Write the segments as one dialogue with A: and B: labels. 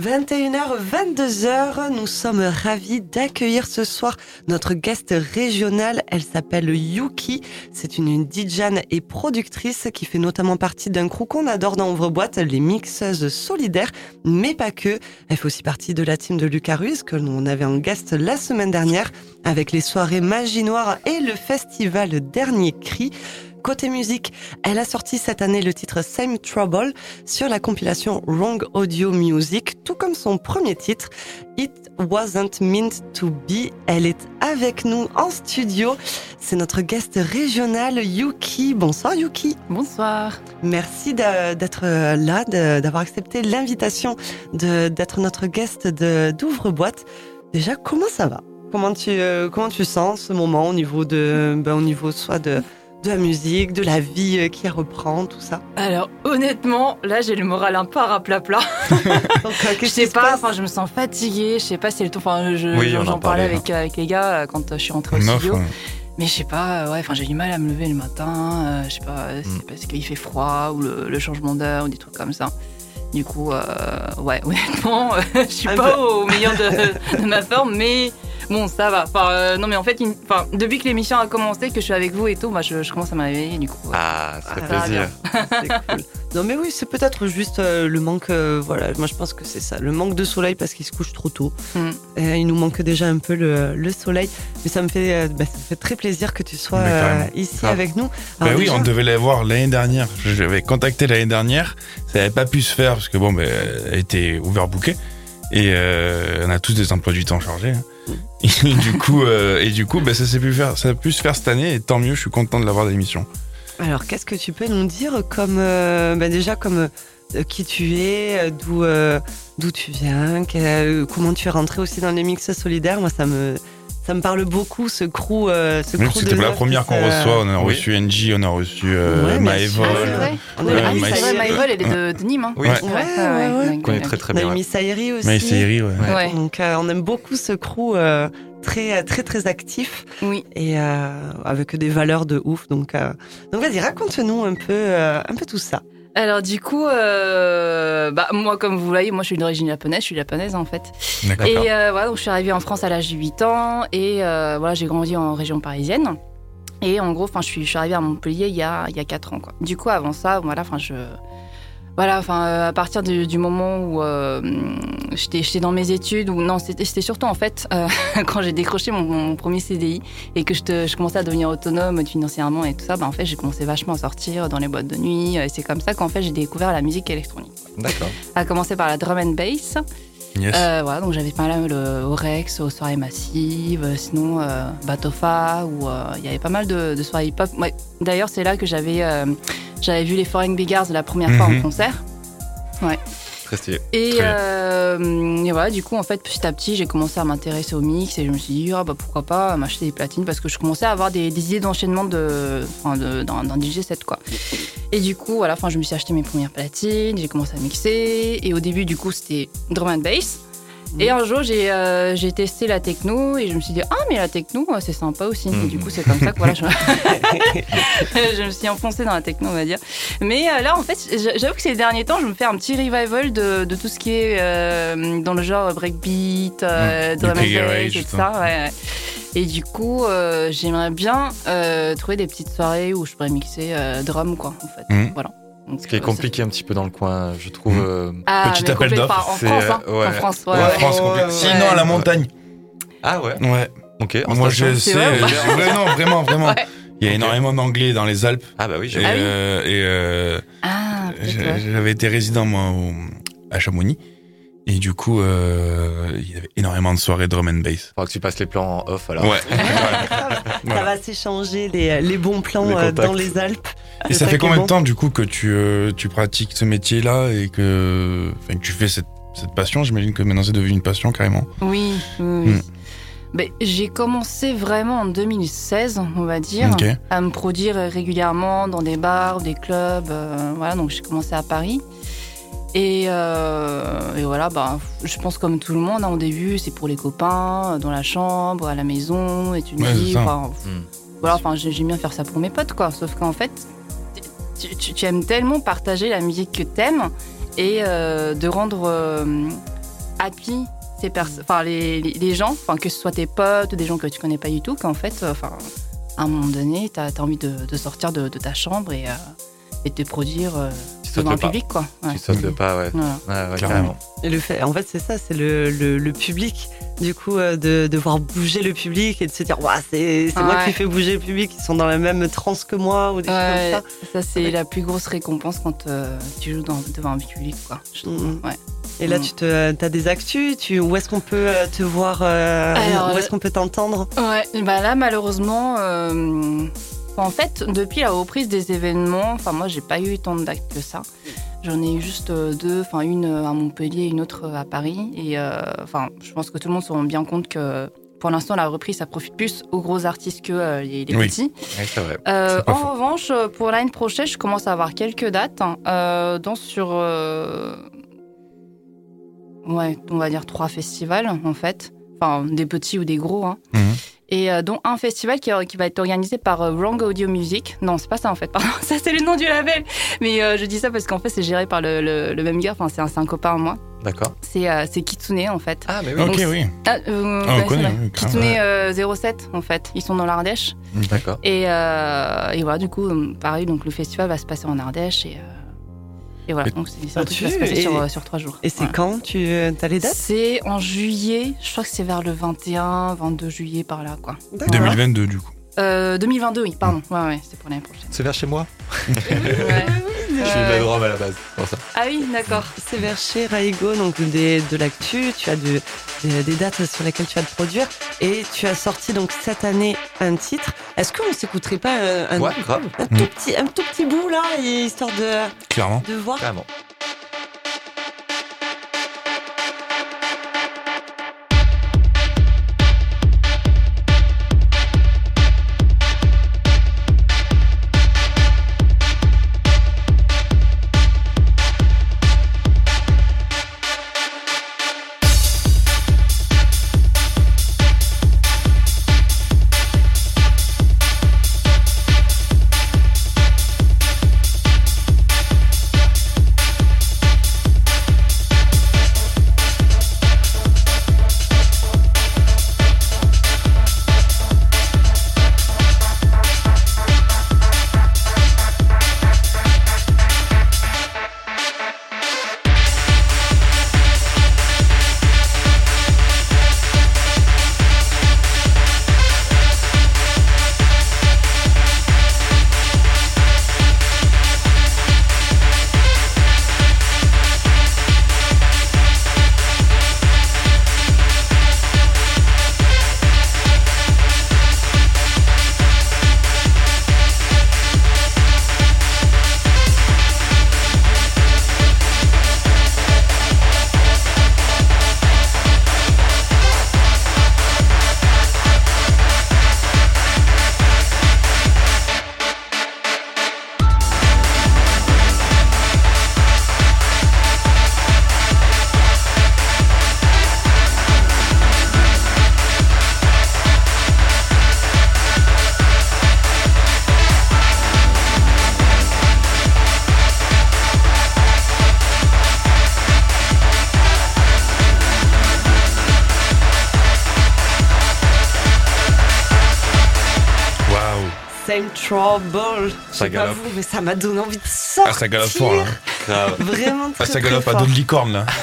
A: 21h, 22h, nous sommes ravis d'accueillir ce soir notre guest régionale. Elle s'appelle Yuki. C'est une DJane et productrice qui fait notamment partie d'un crew qu'on adore dans Ouvre-Boîte, les mixeuses solidaires, mais pas que. Elle fait aussi partie de la team de Lucas Ruiz, que l'on avait en guest la semaine dernière, avec les soirées Magie Noire et le festival Dernier Cri. Côté musique, elle a sorti cette année le titre Same Trouble sur la compilation Wrong Audio Music, tout comme son premier titre, It Wasn't Meant to Be. Elle est avec nous en studio. C'est notre guest régional Yuki. Bonsoir Yuki.
B: Bonsoir.
A: Merci d'être là, d'avoir accepté l'invitation d'être notre guest d'Ouvre-Boîte. Déjà, comment ça va? Comment tu, euh, comment tu sens ce moment au niveau de, ben, au niveau soit de, de la musique, de la vie euh, qui reprend, tout ça
B: Alors honnêtement, là j'ai le moral un peu à plat plat. je sais pas, enfin je me sens fatiguée, je sais pas si c'est le temps. Enfin, j'en parlais avec, euh, avec, les gars euh, quand je suis rentrée au studio. Mais je sais pas, ouais, enfin j'ai du mal à me lever le matin. je sais pas, c'est mm. parce qu'il fait froid ou le, changement d'heure ou des trucs comme ça. Du coup, ouais, honnêtement, je suis pas au meilleur de, de ma forme, mais Bon, ça va. Enfin, euh, non, mais en fait, enfin, depuis que l'émission a commencé, que je suis avec vous et tout, moi, je, commence à m'arriver du coup.
C: Ah, ça fait plaisir.
A: c'est cool. Non, mais oui, c'est peut-être juste euh, le manque. Euh, voilà, moi, je pense que c'est ça. Le manque de soleil parce qu'il se couche trop tôt. Hmm. il nous manque déjà un peu le, soleil. Mais ça me, fait, bah, ça me fait très plaisir que tu sois ici avec nous.
D: bah oui, on devait la voir l'année dernière. Je l'avais contacté l'année dernière. Ça n'avait pas pu se faire parce que, bon, bah, elle était overbookée. Et on a tous des emplois du temps chargés. Hein. Et du coup, euh, et du coup bah, ça, s'est pu faire, ça a pu se faire cette année et tant mieux, je suis content de l'avoir dans l'émission.
A: Alors, qu'est-ce que tu peux nous dire comme, euh, bah, déjà, comme euh, qui tu es, d'où d'où tu viens, comment tu es rentré aussi dans les mix solidaires? Moi, ça me, ça me parle beaucoup, ce crew. Euh, ce
D: crew C'était la première qu'on reçoit. On a reçu NG, on a reçu euh, Maëvol.
B: Ah, Maëvol, elle est de, de Nîmes. Hein.
C: Oui, on connaît très très bien. On
A: a mis Saïri aussi.
D: Saïri, ouais.
A: Donc euh, on aime beaucoup ce crew euh, très très très actif.
B: Oui.
A: Et avec des valeurs de ouf. Donc, donc vas-y, raconte-nous un peu, un peu tout ça.
B: Alors du coup, euh, bah, moi comme vous voyez, moi je suis d'origine japonaise, je suis japonaise en fait. Et euh, voilà, donc je suis arrivée en France à l'âge de 8 ans et euh, voilà, j'ai grandi en région parisienne. Et en gros, enfin, je suis, je suis arrivée à Montpellier il y a, il y a 4 ans. Quoi. Du coup, avant ça, voilà, enfin, je, voilà, enfin, euh, à partir du, moment où euh, j'étais dans mes études, ou non, c'était surtout en fait euh, quand j'ai décroché mon, premier CDI et que je, je, commençais à devenir autonome financièrement et tout ça, bah, en fait, j'ai commencé vachement à sortir dans les boîtes de nuit. Et c'est comme ça qu'en fait, j'ai découvert la musique électronique.
C: D'accord.
B: À commencer par la drum and bass.
D: Yes.
B: voilà, donc j'avais pas mal au Rex, aux soirées massives, sinon Batofa, où il y avait pas mal de, soirées hip-hop. D'ailleurs, c'est là que j'avais j'avais vu les Foreign Beggars la première fois en mhm. concert. Ouais.
C: Très stylé.
B: Euh, et, voilà, du coup, en fait, petit à petit, j'ai commencé à m'intéresser au mix et je me suis dit, ah, bah, pourquoi pas m'acheter des platines parce que je commençais à avoir des, idées d'enchaînement de, d'un DJ set, quoi. Et du coup, voilà, je me suis acheté mes premières platines, j'ai commencé à mixer. Et au début, du coup, c'était drum and bass. Et un jour, euh, j'ai testé la techno et je me suis dit, ah, mais la techno, c'est sympa aussi. Et du coup, c'est comme ça que voilà, je... je... me suis enfoncée dans la techno, on va dire. Mais euh, là, en fait, j'avoue que ces derniers temps, je me fais un petit revival de, de tout ce qui est euh, dans le genre breakbeat, drum and bass et tout ça. Ouais, Et du coup, j'aimerais bien trouver des petites soirées où je pourrais mixer drum, quoi, en fait. Mm. Voilà.
C: Ce qui est compliqué un petit peu dans le coin, je trouve.
D: Mmh.
C: Euh,
B: ah,
D: Petit appel d'offres.
B: En France, hein. ouais. en France, ouais.
D: En France, ouais, Sinon, à la montagne.
C: Ah ouais
D: Ouais.
C: Ok.
D: Moi, je sais. non, vraiment, vraiment. Il y a énormément d'anglais dans les Alpes.
C: Ah bah oui,
D: j'ai Et, euh, et euh,
B: ah,
D: j'avais été résident, moi, à Chamonix. Et du coup, euh, il y avait énormément de soirées drum and bass.
C: Faudra que tu passes les plans en off alors.
D: Ouais.
A: ça va s'échanger les, les, bons plans euh, dans les Alpes.
D: Et ça fait combien de temps du coup que tu, euh, tu pratiques ce métier-là et que, que tu fais cette, cette passion? J'imagine que maintenant c'est devenu une passion carrément.
B: Oui, oui. Hmm. Ben, j'ai commencé vraiment en 2016, on va dire, à me produire régulièrement dans des bars, des clubs. Euh, voilà, donc j'ai commencé à Paris. Et, euh, et, voilà, bah, je pense comme tout le monde, hein, au début, c'est pour les copains, dans la chambre, à la maison, et tu dis, voilà, enfin, j'aime bien faire ça pour mes potes, quoi. Sauf qu'en fait, tu, aimes tellement partager la musique que t'aimes et euh, de rendre, euh, happy ces enfin les, les, les gens, enfin que ce soit tes potes ou des gens que tu connais pas du tout, qu'en fait, euh, enfin à un moment donné, t'as as envie de, de sortir de, de ta chambre et, euh, et de te produire euh,
C: sautes
B: devant
C: le
B: un
C: pas.
B: public, quoi. Ouais.
C: Tu sautes le pas, ouais.
B: Voilà.
C: Ouais, ouais, carrément.
A: Et le fait, en fait, c'est ça, c'est le, le, le public, du coup, euh, de, de voir bouger le public et de se dire, Ouah, c'est c'est moi
B: Ouais.
A: qui fais bouger le public, ils sont dans la même transe que moi, ou des
B: Ouais,
A: choses comme
B: ça, c'est
A: Ouais.
B: la plus grosse récompense quand euh, tu joues dans, devant un public, quoi. Je trouve.
A: Mhm.
B: Ouais.
A: ça. Et là,
B: Mm.
A: tu te, as des actus, tu, où est-ce qu'on peut euh, te voir, euh,
B: Alors,
A: où est-ce qu'on peut t'entendre?
B: Ouais, bah là malheureusement, euh, en fait, depuis la reprise des événements, enfin moi j'ai pas eu tant de dates que ça. J'en ai eu juste euh, deux, enfin une euh, à Montpellier, une autre euh, à Paris. Et euh, enfin, je pense que tout le monde se rend bien compte que pour l'instant la reprise ça profite plus aux gros artistes que euh, les, les
D: Oui.
B: petits.
C: Vrai.
B: Euh, en revanche, pour l'année prochaine, je commence à avoir quelques dates, hein, euh, sur, ouais, on va dire trois festivals en fait, enfin des petits ou des gros, hein.
D: Mhm.
B: Et euh, dont un festival qui, qui va être organisé par euh, Wrong Audio Music. Non, c'est pas ça en fait, pardon, ça c'est le nom du label, mais euh, je dis ça parce qu'en fait c'est géré par le, le, le même gars, enfin c'est un, un copain à moi,
C: D'accord.
B: c'est euh, Kitsune en fait.
C: Ah, mais oui.
D: Ok,
B: Donc,
D: oui.
B: Ah, euh,
D: Ah, on connaît, oui,
B: Kitsune euh, 07 en fait, ils sont dans l'Ardèche.
C: D'accord.
B: Et, euh, et voilà, du coup, euh, pareil, donc le festival va se passer en Ardèche et, euh, et voilà, donc c'est c'est un truc qui va se passer
A: et-
B: sur, euh, sur trois jours.
A: Et c'est
B: Voilà.
A: quand tu as les dates?
B: C'est en juillet, je crois que c'est vers le 21, 22 juillet par là, quoi.
A: D'accord.
D: 2022, du coup.
B: Euh, 2022, oui, pardon. Ouais, ouais, c'est pour l'année prochaine.
C: C'est vers chez moi.
B: Ouais.
C: Je suis de à la base. c'est pour ça.
B: Ah oui, d'accord.
A: C'est vers chez Raigo, donc des- de l'actu, tu as de- des- des dates sur lesquelles tu vas te produire et tu as sorti donc cette année un titre. Est-ce qu'on s'écouterait pas euh, un,
C: Ouais, grave.
A: un tout petit, un tout petit bout là, histoire de,
D: Clairement.
A: de voir?
C: Ça galope.
A: vous, mais ça m'a donné envie de sortir.
D: Ah, ça galope fort, là.
C: Grave.
A: Vraiment très,
D: Ah, ça
A: très
D: galope à dos de licorne, là.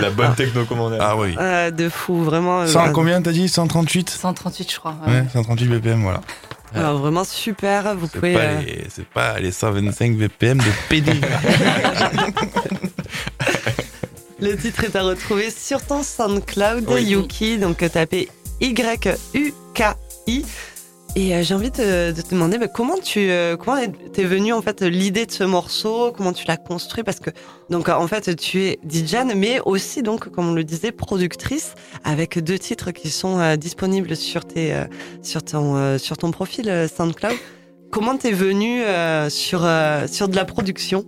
C: La bonne techno comme on aime.
D: Ah oui.
A: Euh, de fou, vraiment. euh,
D: 100, combien t'as dit? 138
B: 138, je crois. ouais.
D: Ouais, 138 BPM, voilà.
A: alors, vraiment super. Vous
D: C'est
A: pouvez.
D: pas,
A: euh,
D: les- c'est pas les 125 BPM de PD.
A: Le titre est à retrouver sur ton SoundCloud
C: Oui.
A: Yuki, donc euh, tapez Y-U-K-I. Et euh, j'ai envie de, de te demander bah, comment tu euh, comment t'es venue en fait l'idée de ce morceau, comment tu l'as construit? Parce que donc en fait tu es DJ mais aussi donc comme on le disait productrice avec deux titres qui sont euh, disponibles sur tes euh, sur ton euh, sur ton profil SoundCloud. Comment t'es venue sur sur de la production?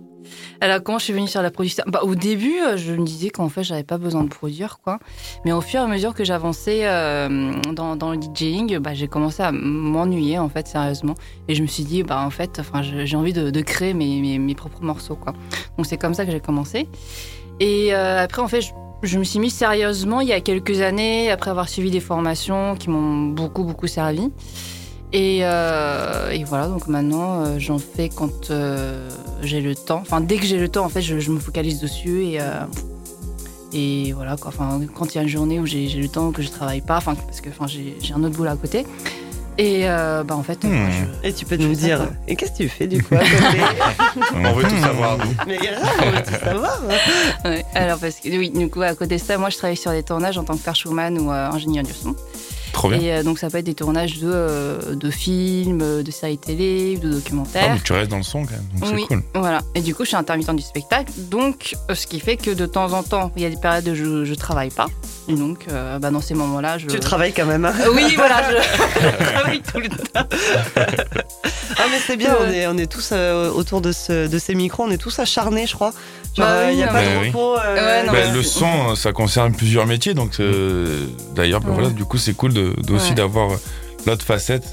B: Alors, comment je suis venue sur la production bah, Au début, euh, je me disais qu'en fait, j'avais pas besoin de produire, quoi. Mais au fur et à mesure que j'avançais euh, dans, le DJing, bah, j'ai commencé à m'ennuyer, en fait, sérieusement. Et je me suis dit, bah, en fait, j'ai envie de, créer mes, mes, propres morceaux, quoi. Donc, c'est comme ça que j'ai commencé. Et euh, après, en fait, je, je me suis mis sérieusement il y a quelques années, après avoir suivi des formations qui m'ont beaucoup, beaucoup servi. Et, euh, et voilà, donc maintenant, euh, j'en fais quand euh, j'ai le temps. Enfin, dès que j'ai le temps, en fait, je, je me focalise dessus. Et, euh, et voilà, quoi. Enfin, quand il y a une journée où j'ai le temps, que je travaille pas, enfin, parce que enfin, j'ai un autre boulot à côté. Et euh, bah, en fait,
D: Hmm.
B: je-
A: Et tu peux nous
B: ça,
A: dire, et qu'est-ce que tu fais du coup à côté
C: On veut tout savoir, nous.
A: Mais grave, on veut tout savoir. hein.
B: Ouais, alors parce que oui, du coup à côté de ça, moi je travaille sur des tournages en tant que perchwoman ou euh, ingénieur du son.
D: Trop bien.
B: Et euh, donc ça peut être des tournages de, euh, de films, de séries télé, de
D: Ah,
B: documentaires.
D: mais tu restes dans le son quand même, donc
B: Oui.
D: c'est cool.
B: Voilà. Et du coup je suis intermittent du spectacle, donc euh, ce qui fait que de temps en temps il y a des périodes où je, je travaille pas. Et donc euh, bah, dans ces moments-là, je.
A: Tu travailles quand même. hein.
B: Euh, oui, voilà, je travaille tout le temps.
A: Ah mais c'est bien, on est, on est tous euh, autour de, ce, de ces micros, on est tous acharnés je crois. Genre,
B: Bah
A: euh, il
B: oui,
A: n'y a
B: non,
A: pas de
D: oui.
A: repos. euh,
B: Ouais, non,
D: Bah, le son, ça concerne plusieurs métiers, donc euh, d'ailleurs, bah,
B: Ouais.
D: voilà, du coup, c'est cool de, de aussi d'avoir l'autre facette.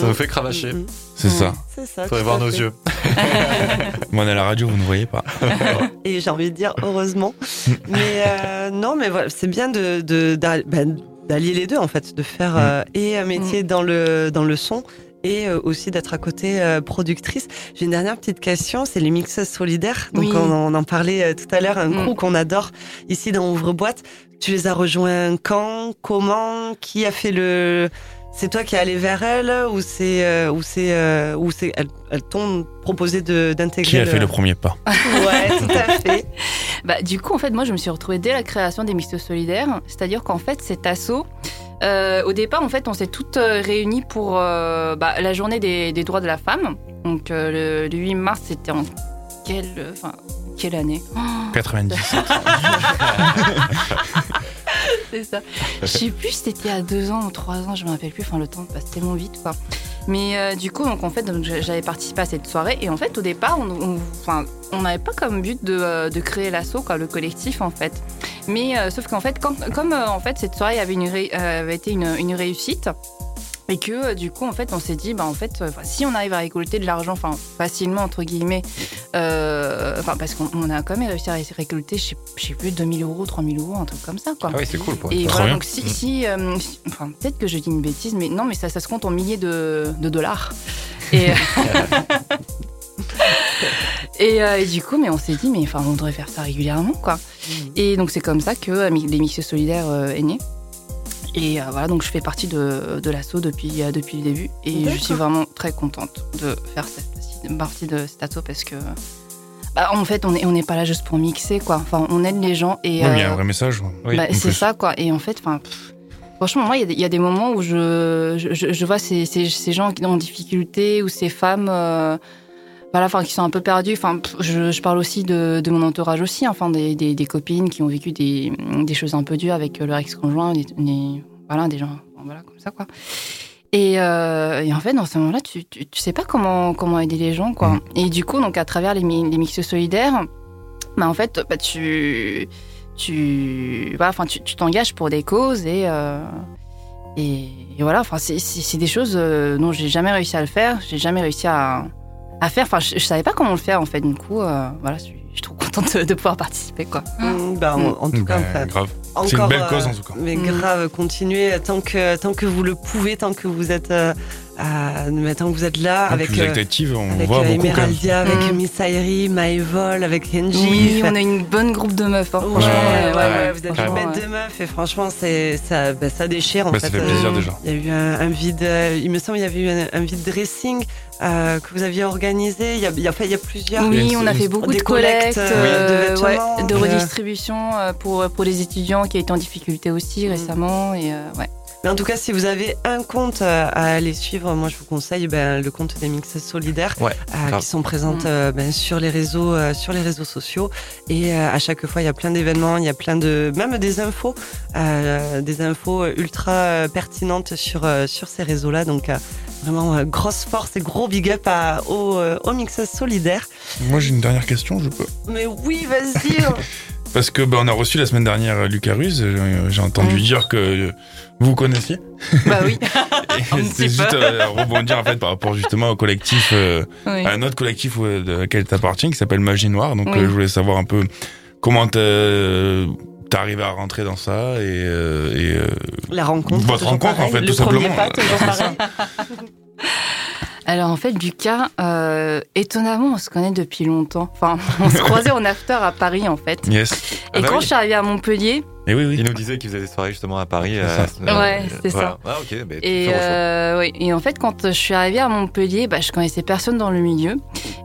C: Ça nous fait cravacher.
A: Mm, mm,
D: C'est
B: Ouais.
D: ça.
A: C'est ça.
C: Faudrait voir nos
A: fait.
C: yeux.
D: Moi, on est à la radio, vous ne voyez pas.
A: Et j'ai envie de dire heureusement. mais euh, non, mais voilà, c'est bien de, de- d'a- ben, d'allier les deux en fait, de faire euh, et un métier dans le dans le son et euh, aussi d'être à côté euh, productrice. J'ai une dernière petite question, c'est les mixeuses solidaires. Donc
B: Oui.
A: on, en- on en parlait euh, tout à l'heure, un
B: Mm.
A: crew qu'on adore ici dans Ouvre-boîte. Tu les as rejoints quand, comment, qui a fait le c'est toi qui es allé vers elles ou c'est euh, ou c'est euh, ou c'est elles, elles t'ont proposé de d'intégrer
D: Qui a fait le premier pas
A: Ouais, tout à fait.
B: Bah, du coup, en fait, moi, je me suis retrouvée dès la création des Mixtos Solidaires. C'est-à-dire qu'en fait, cet assaut, euh, au départ, en fait, on s'est toutes euh, réunies pour euh, bah, la journée des, des droits de la femme. Donc, euh, le, le 8 mars, c'était en quelle, enfin, quelle année?
D: 90.
B: C'est ça. Je sais plus si c'était a deux ans ou trois ans, je me rappelle plus. Enfin, le temps passe tellement vite, quoi. Mais euh, du coup, donc en fait, j'avais participé à cette soirée et en fait, au départ, on, n'avait pas comme but de, euh, de créer l'assaut, quoi, le collectif, en fait. Mais euh, sauf qu'en fait, quand- comme en fait cette soirée avait, été une réussite. Et que euh, du coup, en fait, on s'est dit, bah, en fait, euh, si on arrive à récolter de l'argent, enfin, facilement, entre guillemets, euh, enfin, parce qu'on on a quand même réussi à récolter, je sais, plus, 2000 euros, 3000 euros, un truc comme ça, quoi.
C: Ah oui, c'est cool pour
B: Et voilà, donc si, si, euh, si- enfin peut-être que je dis une bêtise, mais non, mais ça, ça se compte en milliers de, de dollars. Et, et, euh, et du coup, mais on s'est dit, mais enfin, on devrait faire ça régulièrement, quoi. Et donc c'est comme ça que euh, les Mixes Solidaires euh, est né. Et euh, voilà, donc je fais partie de, de l'assaut depuis, euh, depuis le début. Et je suis vraiment très contente de faire cette partie de cet assaut parce que, bah, en fait, on n'est on n'est pas là juste pour mixer, quoi. Enfin, on aide les gens et.
D: Il y a
B: euh,
D: un vrai message.
C: Oui,
B: bah, c'est ça, quoi. Et en fait, enfin. Franchement, moi, il y a des- il y, a des moments où je, je, je- je vois ces, ces, ces gens qui sont en difficulté ou ces femmes euh, voilà, enfin, qui sont un peu perdues. Enfin, je, je parle aussi de, de mon entourage aussi, enfin, des, des, des copines qui ont vécu des, des choses un peu dures avec leur ex-conjoint, voilà, des gens voilà, comme ça, quoi. Et, euh, et en fait, dans ce moment-là, tu, tu, tu sais pas comment, comment aider les gens, quoi.
D: Mhm.
B: Et du coup, donc, à travers les, les mixes solidaires, bah, en fait, bah, tu, tu, voilà, enfin, tu t'engages pour des causes et, euh, et, et voilà, enfin, c'est- des choses euh, dont j'ai jamais réussi à le faire, j'ai jamais réussi à, à faire. Enfin, je, je savais pas comment le faire en fait. Du coup, euh, voilà, je suis, je suis trop contente de, de pouvoir participer, quoi.
A: Mm, bah, en, en tout cas,
D: Bah,
A: enfin,
D: grave.
A: encore,
D: C'est une belle
A: euh,
D: cause, en tout cas.
A: Mais
B: Mm.
A: grave, continuez tant que, tant que vous le pouvez, tant que vous êtes, euh, à- tant que vous êtes là avec,
D: plus
A: euh,
D: active, on
A: avec
D: voit
A: euh. Emeraldia, avec
B: Mm.
A: Miss Airi, Maëvol, avec Kenji.
B: Oui,
A: Enfin,
B: on a une bonne groupe de meufs. hein,
A: Ouais,
B: franchement,
A: ouais,
B: ouais,
A: ouais,
B: ouais,
A: vous êtes une bête de meufs et franchement, c'est, ça, bah, ça déchire en
D: Bah,
A: fait.
D: ça fait plaisir
A: Euh,
D: déjà.
A: Il y a eu un, un vide, euh, il me semble, il y avait eu un, un vide dressing euh, que vous aviez organisé. Il y a, il y a, enfin, il y a plusieurs.
B: Oui, on a fait beaucoup
A: des
B: de collectes,
A: collectes,
B: euh,
A: de
B: ouais, de redistribution pour, pour les étudiants qui étaient en difficulté aussi récemment. Et, euh, ouais.
A: Mais en tout cas, si vous avez un compte euh, à aller suivre, moi je vous conseille ben, le compte des Mixes Solidaires
C: Ouais,
A: euh, qui sont présentes
B: Mm.
A: euh, ben, sur les réseaux, euh, sur les réseaux sociaux. Et euh, à chaque fois, il y a plein d'événements, il y a plein de, même des infos, euh, des infos ultra pertinentes sur euh, sur ces réseaux-là. Donc euh, vraiment euh, grosse force et gros big up à, aux, euh, aux Mixes Solidaires.
D: Moi, j'ai une dernière question, je peux.
A: Mais oui, vas-y.
D: Parce que bah, on a reçu la semaine dernière Lucas Ruz. euh, J'ai entendu
B: Mm.
D: dire que euh, vous connaissiez.
B: Bah oui.
D: C'est juste
B: peu.
D: euh, à rebondir en fait par rapport justement au collectif, euh,
B: oui.
D: à un autre collectif euh, auquel tu appartiens qui s'appelle Magie Noire. Donc
B: Oui.
D: euh, je voulais savoir un peu comment t'es arrivé à rentrer dans ça et, euh, et euh,
A: La rencontre.
D: Votre rencontre, en fait,
A: le
D: tout
A: premier
D: simplement.
A: pas, toujours
D: C'est
A: pareil.
B: Alors en fait, Lucas, euh, étonnamment, on se connaît depuis longtemps. Enfin, on se croisait en after à Paris en fait.
D: yes.
C: Ah
B: Et
C: bah
B: quand
C: oui.
B: je suis arrivée à Montpellier,
D: Et oui, oui.
C: Il nous disait qu'il faisait des soirées justement à Paris. Euh,
B: Ouais, c'est
C: voilà. Ah, ok. bah,
B: Et, euh, oui. et en fait, quand je suis arrivée à Montpellier, bah, je connaissais personne dans le milieu.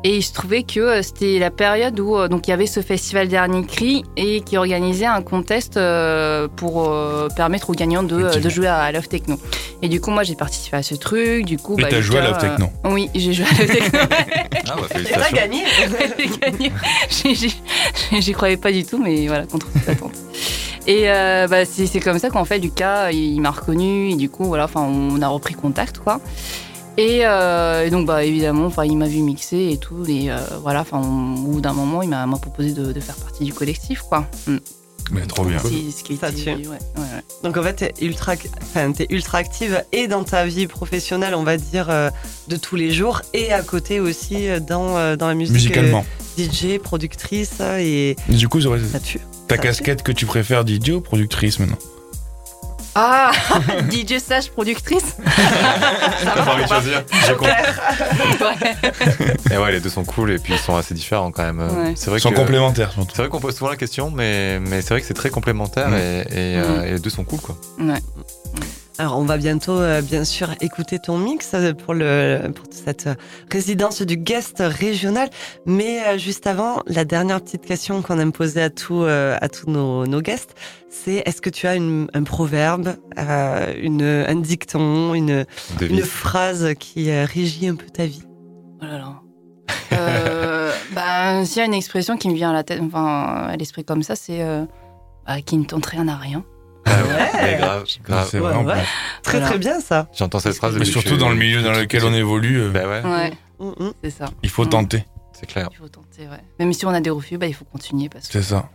B: Et il se trouvait que euh, c'était la période où euh, donc, il y avait ce festival Dernier Cri et qui organisait un contest euh, pour euh, permettre aux gagnants de, jouer à Love Techno. Et du coup, moi, j'ai participé à ce truc. Du coup,
D: Et
B: bah,
D: t'as joué à Love Techno.
B: euh, Oui, j'ai joué à Love Techno.
C: Ah, bah,
A: t'as gagné.
B: J'ai J'y croyais pas du tout, mais voilà, contre toute attente. Et euh, bah, c'est comme ça qu'en fait, Lucas, il, il m'a reconnu, et du coup, voilà, enfin, on a repris contact, quoi. Et, euh, et donc, bah, évidemment, enfin, il m'a vu mixer et tout, et euh, voilà, enfin, on- au bout d'un moment, il m'a proposé de, de faire partie du collectif, quoi. Mm.
D: Mais trop bien.
B: C'est ce qui
A: Ça tue.
B: ouais, ouais, ouais.
A: Donc en fait, t'es ultra, enfin, t'es ultra active et dans ta vie professionnelle, on va dire, euh, de tous les jours, et à côté aussi euh, dans, euh, dans la musique.
D: Musicalement.
A: DJ, productrice, et
D: Du coup, j'aurais-
A: ça tue.
D: Ta
A: ça
D: casquette que tu préfères DJ ou productrice maintenant
B: Ah DJ slash productrice
C: T'as pas envie de choisir J'ai compris.
B: Ouais.
C: Et ouais, les deux sont cool et puis ils sont assez différents quand même.
B: Ouais.
C: C'est vrai
D: Ils sont
C: que-
D: complémentaires surtout.
C: C'est vrai qu'on pose souvent la question, mais, mais c'est vrai que c'est très complémentaire
D: Mm.
C: et, et, euh, et les deux sont cool quoi.
B: Ouais.
A: Alors, on va bientôt, euh, bien sûr, écouter ton mix euh, pour, le, pour cette euh, résidence du guest régional. Mais euh, juste avant, la dernière petite question qu'on aime poser à, tous euh, à tous nos, nos guests, c'est est-ce que tu as une- un proverbe, euh, une, un dicton, une, une phrase qui euh, régit un peu ta vie?
B: Oh là là. Euh, bah, s'il y a une expression qui me vient à la tête, enfin, à l'esprit comme ça, c'est euh, bah, qui ne tente rien à rien.
C: Ah ouais, grave, grave.
D: C'est
A: Ouais,
D: vraiment.
A: Très,
B: Voilà.
A: très bien, ça.
C: J'entends cette phrase
D: Mais
C: depuis que
D: surtout
C: je-
D: dans le milieu dans lequel on évolue, euh,
C: Bah ouais,
B: Ouais,
A: Mm, mm.
B: c'est ça.
D: il faut tenter.
C: c'est clair.
B: Il faut tenter, ouais. Même si on a des refus, bah, il faut continuer parce que.
D: C'est ça.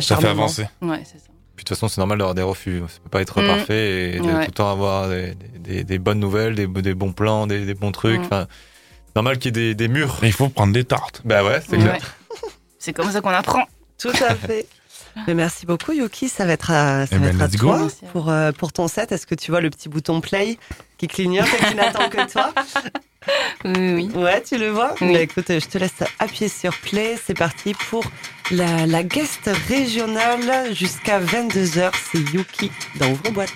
D: Ça fait avancer.
B: Ouais, c'est ça.
C: Puis de toute façon, c'est normal d'avoir des refus. Ça peut pas être
B: Mm.
C: parfait et de
B: Ouais.
C: tout le temps avoir des, des- des bonnes nouvelles, des, des bons plans, des, des bons trucs.
B: Mm.
C: Enfin, normal qu'il y ait des, des murs.
D: Mais il faut prendre des tartes.
C: Bah ouais, c'est
B: Ouais.
C: clair.
B: C'est comme ça qu'on apprend.
A: Tout à fait. Mais merci beaucoup, Yuki. Ça va être à, ça
D: Eh
A: va
D: ben,
A: être à toi pour, euh, pour ton set. Est-ce que tu vois le petit bouton play qui clignote et qui n'attend que toi
B: Oui, oui.
A: Ouais, tu le vois
B: Oui.
A: Bah, Écoute, je te laisse appuyer sur play. C'est parti pour la, la guest régionale jusqu'à 22h. C'est Yuki dans Ouvre Boîte.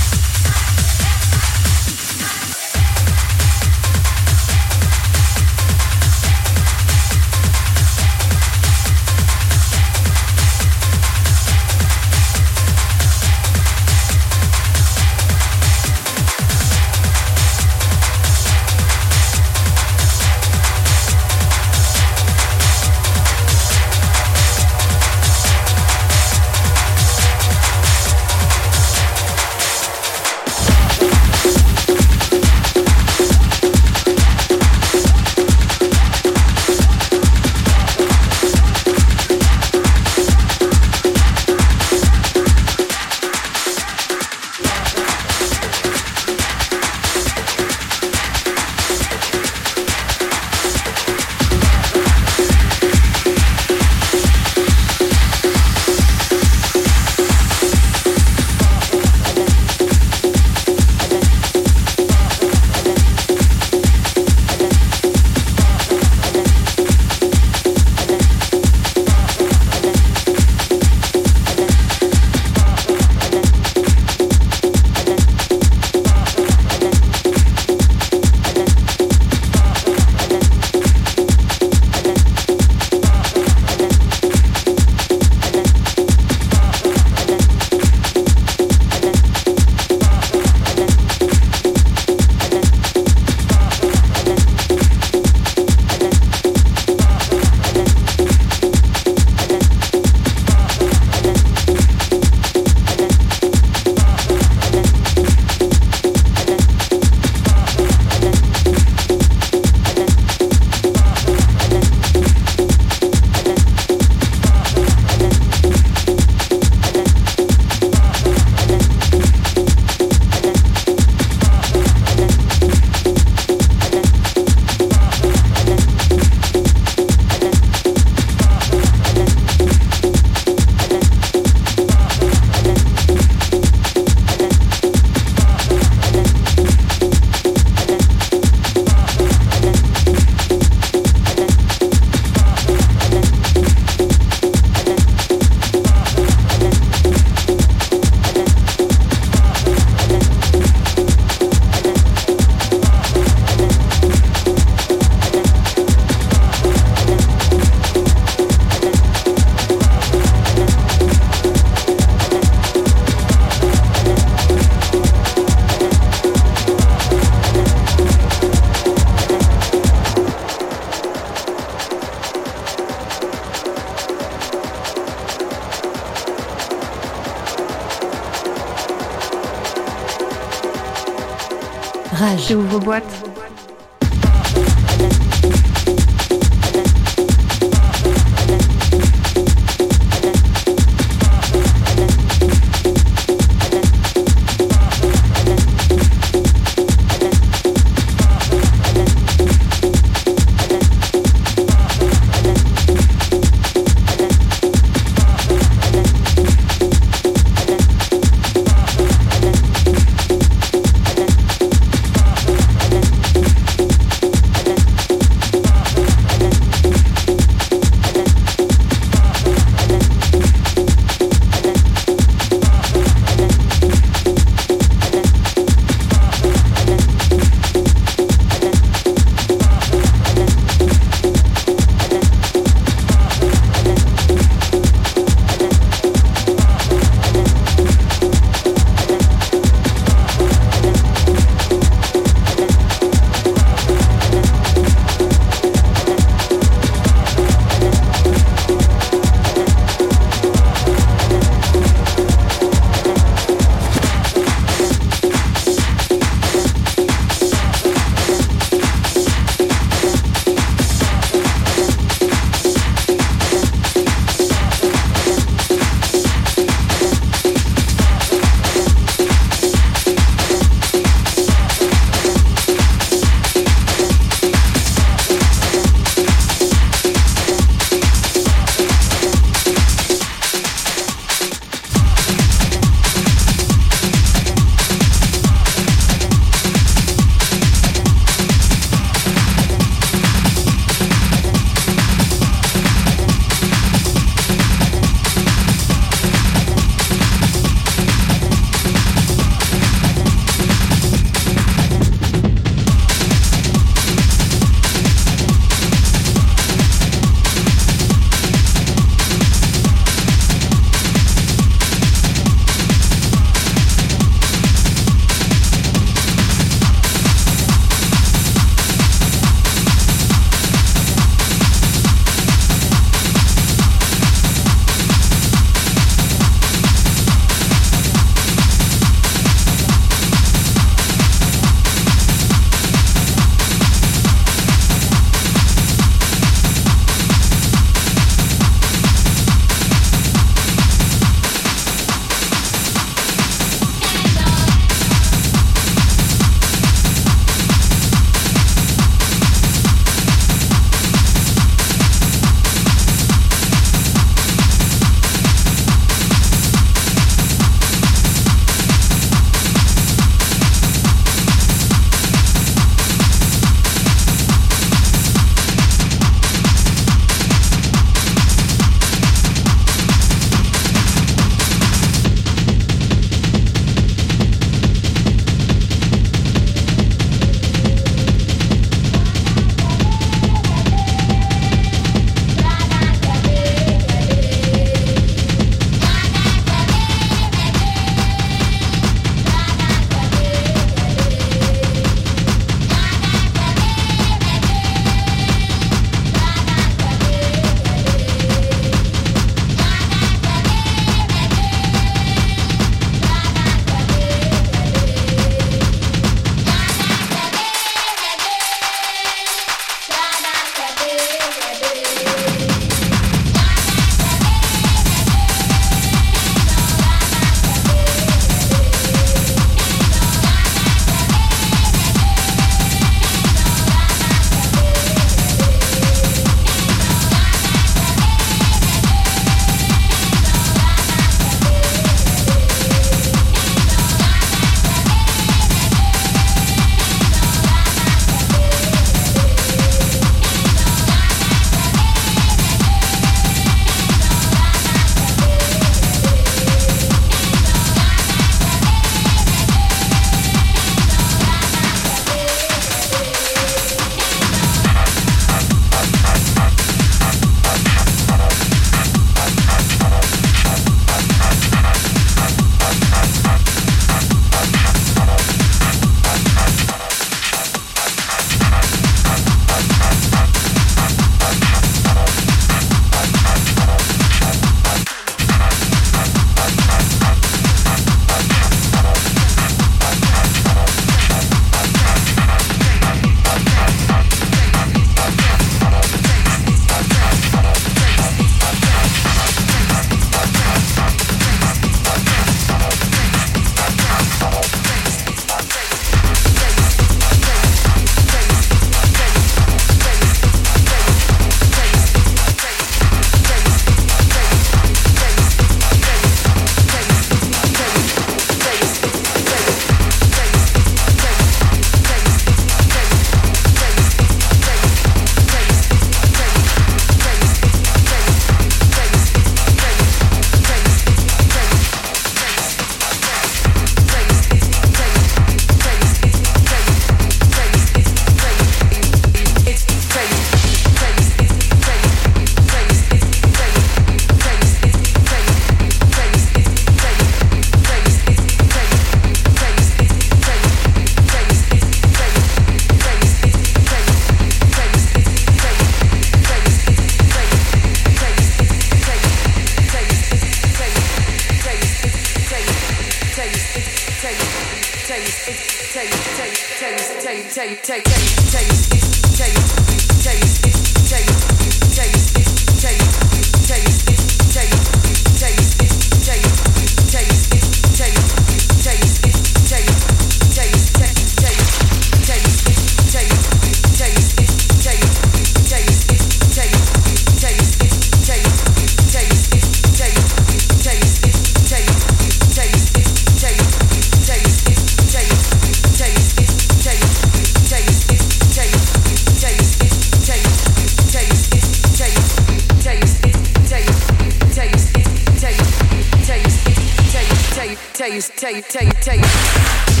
E: taste, taste,
F: taste, taste.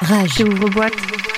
E: Rage.
F: J'ouvre boîte.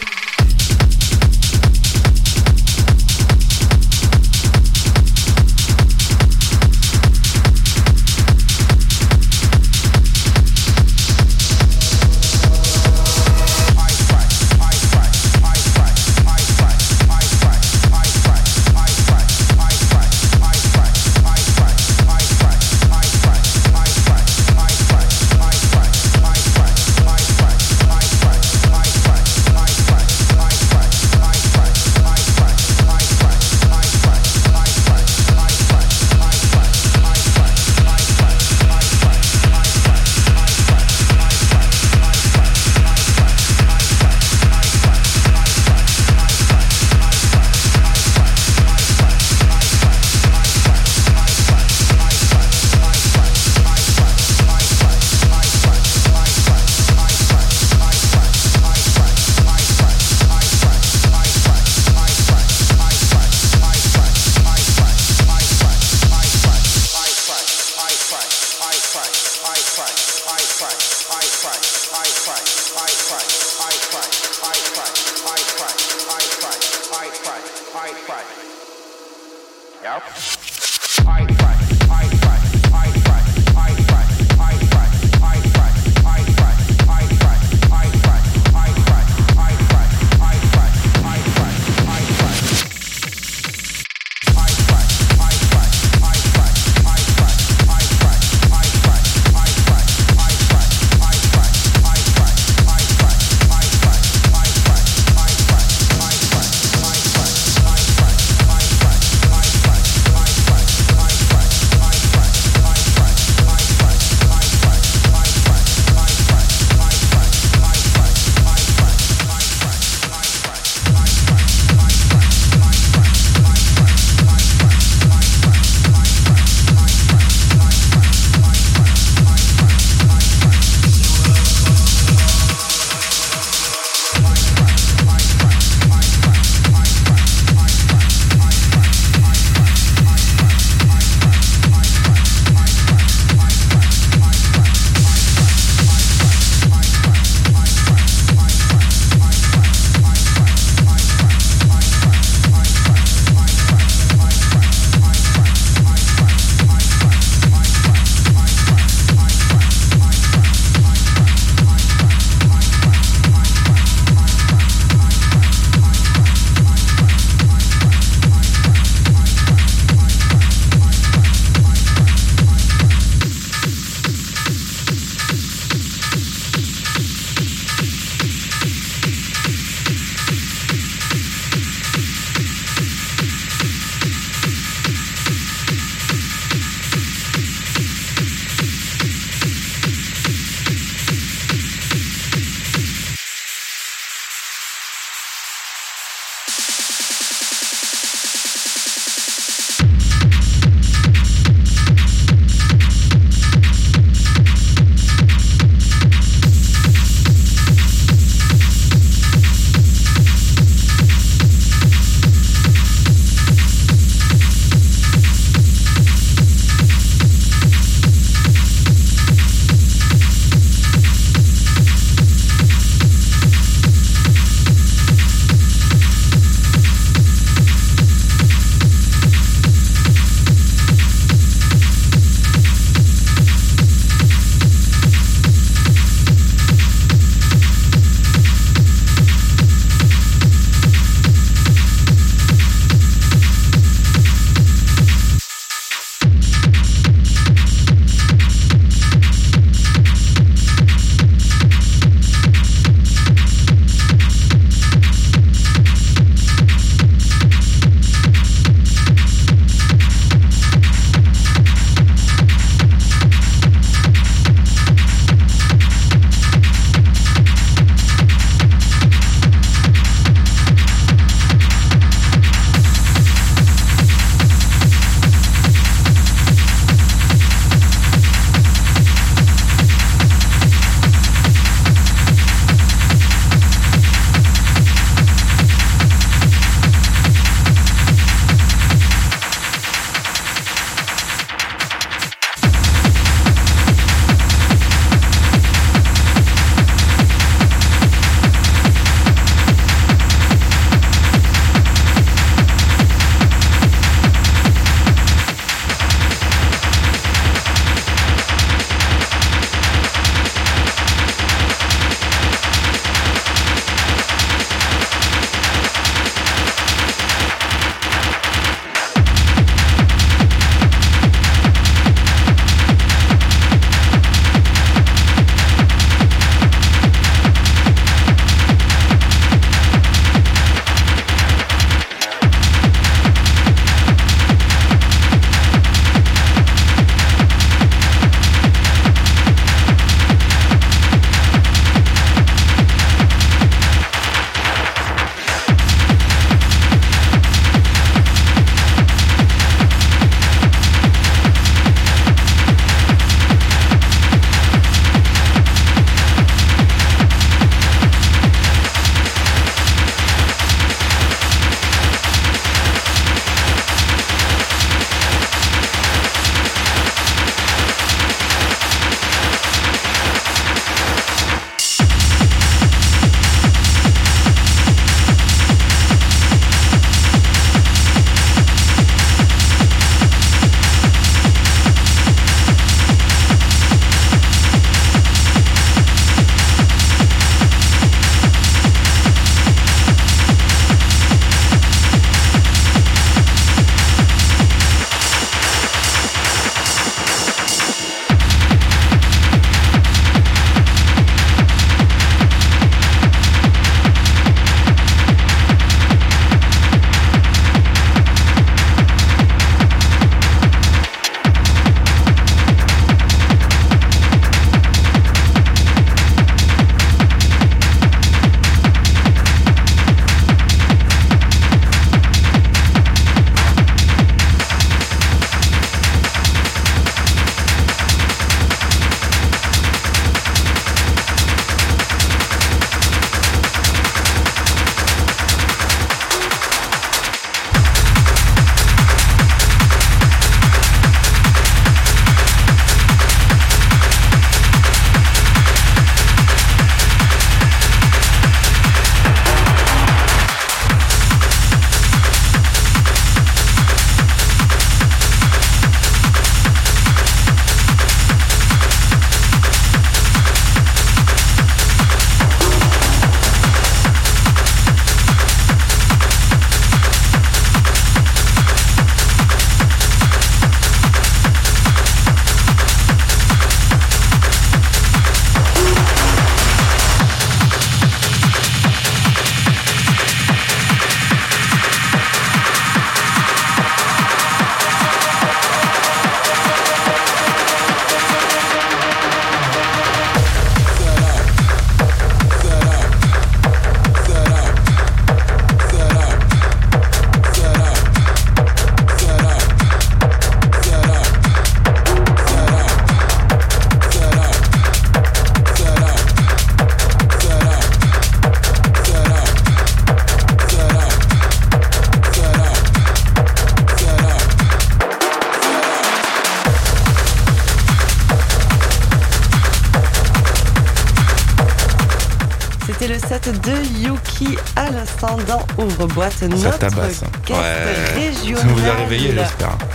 A: Notre
D: tabasse, hein.
A: guest
C: Ouais.
A: régional.
D: Ça vous a réveillé, j'espère.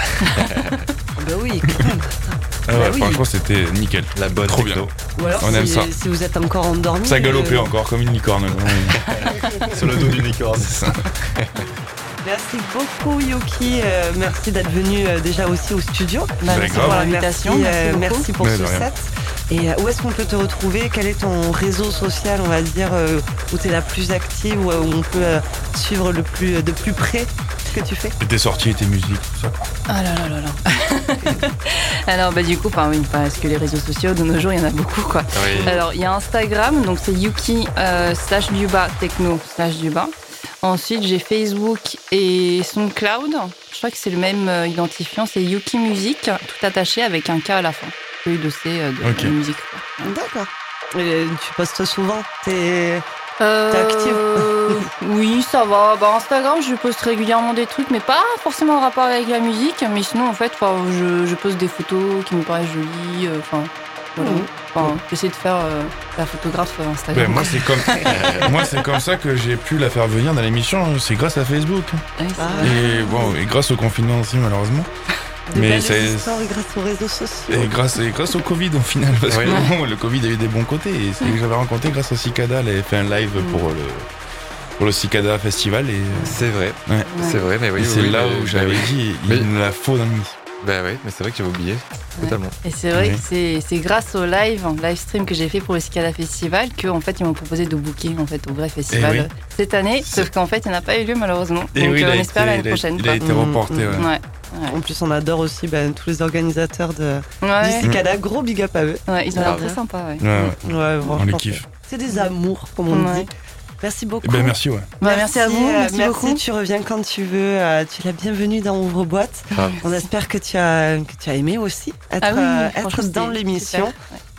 A: Bah oui.
D: Ah ouais,
A: Bah.
D: Franchement, c'était nickel.
C: La bonne
D: Trop
C: techno.
A: Ou alors,
D: On
A: si,
D: aime ça.
A: si vous êtes encore endormi.
D: Ça galopait
A: euh,
D: encore comme une licorne.
C: Sur le dos du licorne.
D: C'est ça.
A: Merci beaucoup, Yuki. Euh, merci d'être venu euh, déjà aussi au studio.
B: Bah, merci pour l'invitation.
A: Merci,
B: Merci,
A: euh,
B: beaucoup.
A: merci pour
D: Ouais,
A: ce set. Et où est-ce qu'on peut te retrouver? Quel est ton réseau social, on va dire, où tu es la plus active, où, on peut suivre le plus, de plus près ce que tu fais
D: tes sorties tes musiques, tout ça.
B: Ah là là là là. Alors bah du coup, enfin oui, parce que les réseaux sociaux de nos jours, il y en a beaucoup quoi.
C: Oui.
B: Alors il y a Instagram, donc c'est Yuki euh, slash du bas techno slash du bas. Ensuite j'ai Facebook et SoundCloud. Je crois que c'est le même euh, identifiant, c'est Yuki Music, tout attaché avec un K à la fin. De C euh, de,
D: Ok.
B: de musique.
A: D'accord. Tu postes souvent T'es
B: Euh,
A: T'es active
B: Oui, ça va. Bah, Instagram, je poste régulièrement des trucs, mais pas forcément en rapport avec la musique. Mais sinon, en fait, je, je poste des photos qui me paraissent jolies. euh, Enfin, voilà. Enfin, j'essaie de faire euh, la photographe euh, Instagram.
D: Ben, moi, c'est comme, moi, c'est comme ça que j'ai pu la faire venir dans l'émission. C'est grâce à Facebook.
A: Ah.
D: Et bon, et grâce au confinement aussi, malheureusement.
A: De
D: Mais
A: belles
D: c'est-
A: histoires grâce aux réseaux sociaux.
D: Et grâce, et grâce au Covid au final, parce
C: Oui.
D: que bon, le Covid a eu des bons côtés. Et c'est que j'avais rencontré grâce à Cicada, elle avait fait un live
B: Mm.
D: pour le, pour le Cicada Festival. Et,
C: C'est vrai.
D: Ouais.
C: C'est vrai, mais oui.
D: c'est
C: oui,
D: là
C: mais-
D: où
C: bah
D: j'avais
C: oui.
D: dit,
C: Mais-
D: il me la faut dans l'émission.
C: Bah oui, mais c'est vrai que j'avais oublié. Totalement.
B: Et c'est vrai
D: Oui.
B: que c'est- grâce au live, live stream que j'ai fait pour le Cicada Festival que en fait ils m'ont proposé de booker en fait au vrai festival
D: Eh oui.
B: euh, cette année. Sauf qu'en fait il n'a pas eu lieu malheureusement.
D: Et
B: Donc
D: oui,
B: euh, on espère l'année
D: il a-
B: prochaine.
D: Il a été reporté,
A: mm.
D: ouais.
B: Ouais.
A: En plus, on adore aussi ben, tous les organisateurs de, du
B: Ouais.
A: Cicada. Gros big up à eux.
B: Ouais, ils ont l'air
C: Grave.
B: très sympas. Ouais.
D: Ouais, ouais.
A: Ouais,
D: On les kiffe.
A: C'est des amours, comme on
B: Ouais.
A: dit. Merci beaucoup.
D: Eh ben, merci, ouais.
B: Bah, merci à vous, merci beaucoup.
A: Tu reviens quand tu veux. euh, tu es la bienvenue dans Ouvre-boîte.
C: Grave.
A: On espère que tu as, que tu as aimé aussi être,
B: Ah oui,
A: euh, être dans l'émission.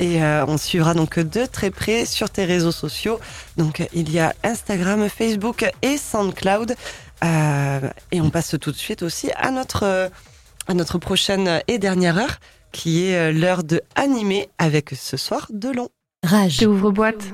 B: Ouais.
A: Et euh, on suivra donc de très près sur tes réseaux sociaux. Donc il y a Instagram, Facebook et SoundCloud. Euh, et on passe tout de suite aussi à notre, à notre prochaine et dernière heure, qui est l'heure de animer avec ce soir Delon.
E: Rage.
F: Ouvre-boîte.